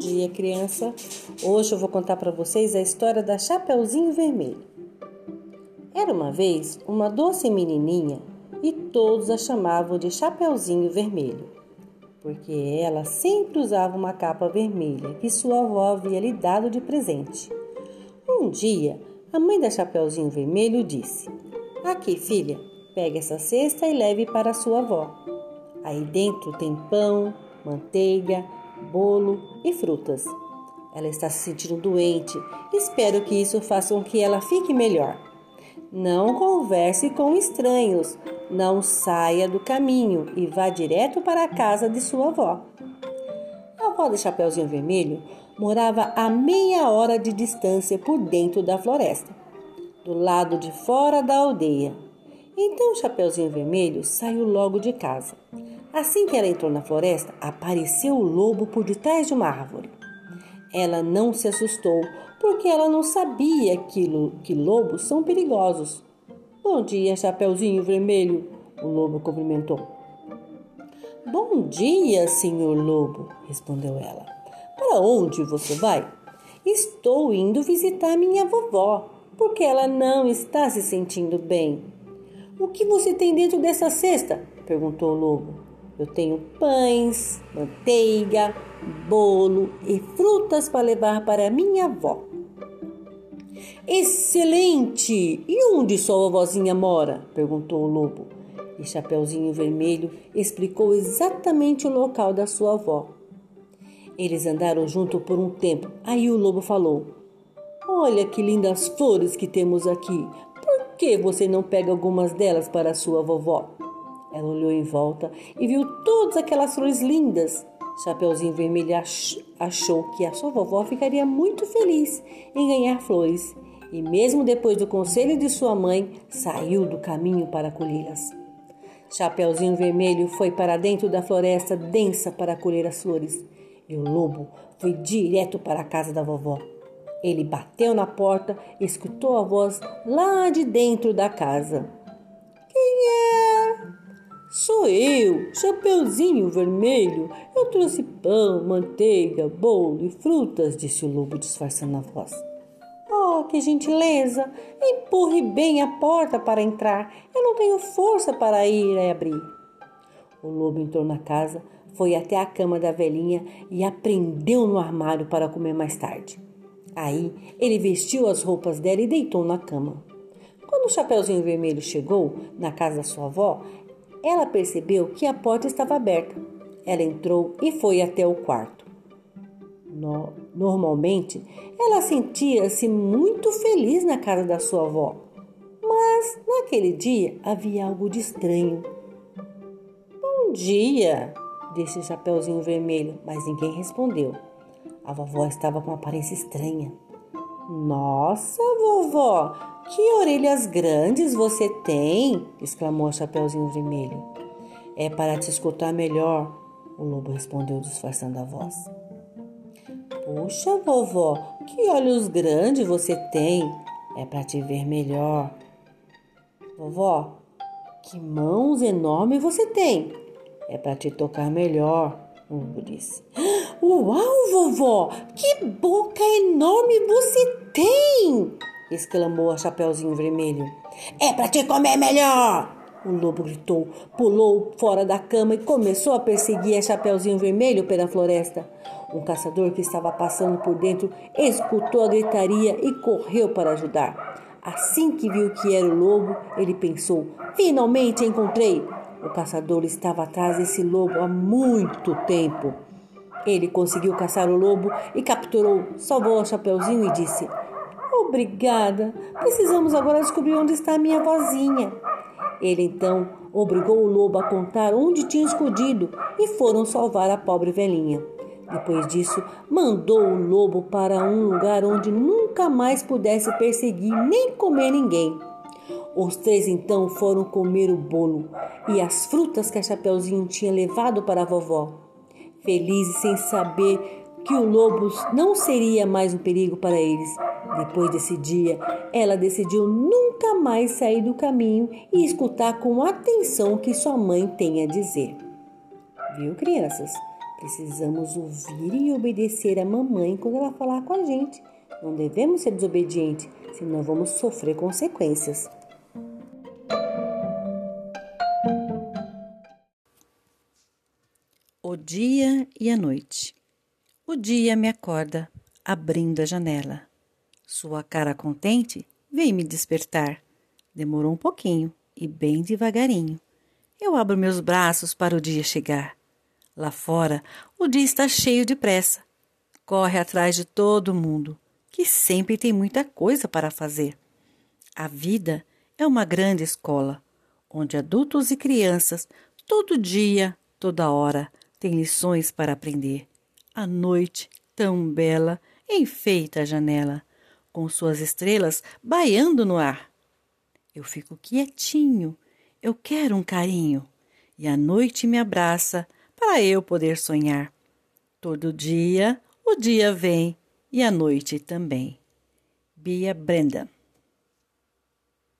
Dia, criança. Hoje eu vou contar para vocês a história da Chapeuzinho Vermelho. Era uma vez uma doce menininha e todos a chamavam de Chapeuzinho Vermelho, porque ela sempre usava uma capa vermelha que sua avó havia lhe dado de presente. Um dia, a mãe da Chapeuzinho Vermelho disse: Aqui, filha, pegue essa cesta e leve para sua avó. Aí dentro tem pão, manteiga, bolo e frutas. Ela está se sentindo doente. Espero que isso faça com que ela fique melhor. Não converse com estranhos. Não saia do caminho e vá direto para a casa de sua avó. A avó de Chapeuzinho Vermelho morava a meia hora de distância por dentro da floresta, do lado de fora da aldeia. Então Chapeuzinho Vermelho saiu logo de casa. Assim que ela entrou na floresta, apareceu o lobo por detrás de uma árvore. Ela não se assustou, porque ela não sabia que, que lobos são perigosos. Bom dia, Chapeuzinho Vermelho, o lobo cumprimentou. Bom dia, senhor lobo, respondeu ela. Para onde você vai? Estou indo visitar minha vovó, porque ela não está se sentindo bem. O que você tem dentro dessa cesta? perguntou o lobo. Eu tenho pães, manteiga, bolo e frutas para levar para minha avó. Excelente! E onde sua vozinha mora? perguntou o lobo. E Chapeuzinho Vermelho explicou exatamente o local da sua avó. Eles andaram junto por um tempo. Aí o lobo falou: Olha que lindas flores que temos aqui. Por que você não pega algumas delas para sua vovó? Ela olhou em volta e viu todas aquelas flores lindas. Chapeuzinho Vermelho achou que a sua vovó ficaria muito feliz em ganhar flores e, mesmo depois do conselho de sua mãe, saiu do caminho para colhê-las. Chapeuzinho Vermelho foi para dentro da floresta densa para colher as flores e o lobo foi direto para a casa da vovó. Ele bateu na porta e escutou a voz lá de dentro da casa. Sou eu, Chapeuzinho Vermelho. Eu trouxe pão, manteiga, bolo e frutas, disse o lobo disfarçando a voz. Oh, que gentileza! Empurre bem a porta para entrar. Eu não tenho força para ir e abrir. O lobo entrou na casa, foi até a cama da velhinha e a prendeu no armário para comer mais tarde. Aí ele vestiu as roupas dela e deitou na cama. Quando o Chapeuzinho Vermelho chegou na casa da sua avó, ela percebeu que a porta estava aberta. Ela entrou e foi até o quarto. No, normalmente, ela sentia-se muito feliz na casa da sua avó, mas naquele dia havia algo de estranho. Bom dia, disse o Chapeuzinho Vermelho, mas ninguém respondeu. A vovó estava com aparência estranha. Nossa, vovó, que orelhas grandes você tem! exclamou Chapeuzinho Vermelho. É para te escutar melhor, o lobo respondeu, disfarçando a voz. Puxa, vovó, que olhos grandes você tem! É para te ver melhor. Vovó, que mãos enormes você tem! É para te tocar melhor, o lobo disse. Uau, vovó! Que boca enorme você tem! exclamou a Chapeuzinho Vermelho. É para te comer melhor! O lobo gritou, pulou fora da cama e começou a perseguir a Chapeuzinho Vermelho pela floresta. Um caçador que estava passando por dentro escutou a gritaria e correu para ajudar. Assim que viu que era o lobo, ele pensou: Finalmente encontrei! O caçador estava atrás desse lobo há muito tempo. Ele conseguiu caçar o lobo e capturou, salvou o Chapeuzinho e disse: Obrigada. Precisamos agora descobrir onde está a minha vozinha. Ele então obrigou o lobo a contar onde tinha escondido e foram salvar a pobre velhinha. Depois disso, mandou o lobo para um lugar onde nunca mais pudesse perseguir nem comer ninguém. Os três então foram comer o bolo e as frutas que a Chapeuzinho tinha levado para a vovó felizes sem saber que o lobo não seria mais um perigo para eles. Depois desse dia, ela decidiu nunca mais sair do caminho e escutar com atenção o que sua mãe tem a dizer. Viu, crianças? Precisamos ouvir e obedecer a mamãe quando ela falar com a gente. Não devemos ser desobedientes, senão vamos sofrer consequências. Dia e a noite. O dia me acorda, abrindo a janela. Sua cara contente vem me despertar. Demorou um pouquinho e bem devagarinho. Eu abro meus braços para o dia chegar. Lá fora, o dia está cheio de pressa. Corre atrás de todo mundo, que sempre tem muita coisa para fazer. A vida é uma grande escola, onde adultos e crianças, todo dia, toda hora, têm lições para aprender. A noite, tão bela, enfeita a janela, com suas estrelas baiando no ar. Eu fico quietinho, eu quero um carinho, e a noite me abraça para eu poder sonhar. Todo dia o dia vem e a noite também. Bia Brenda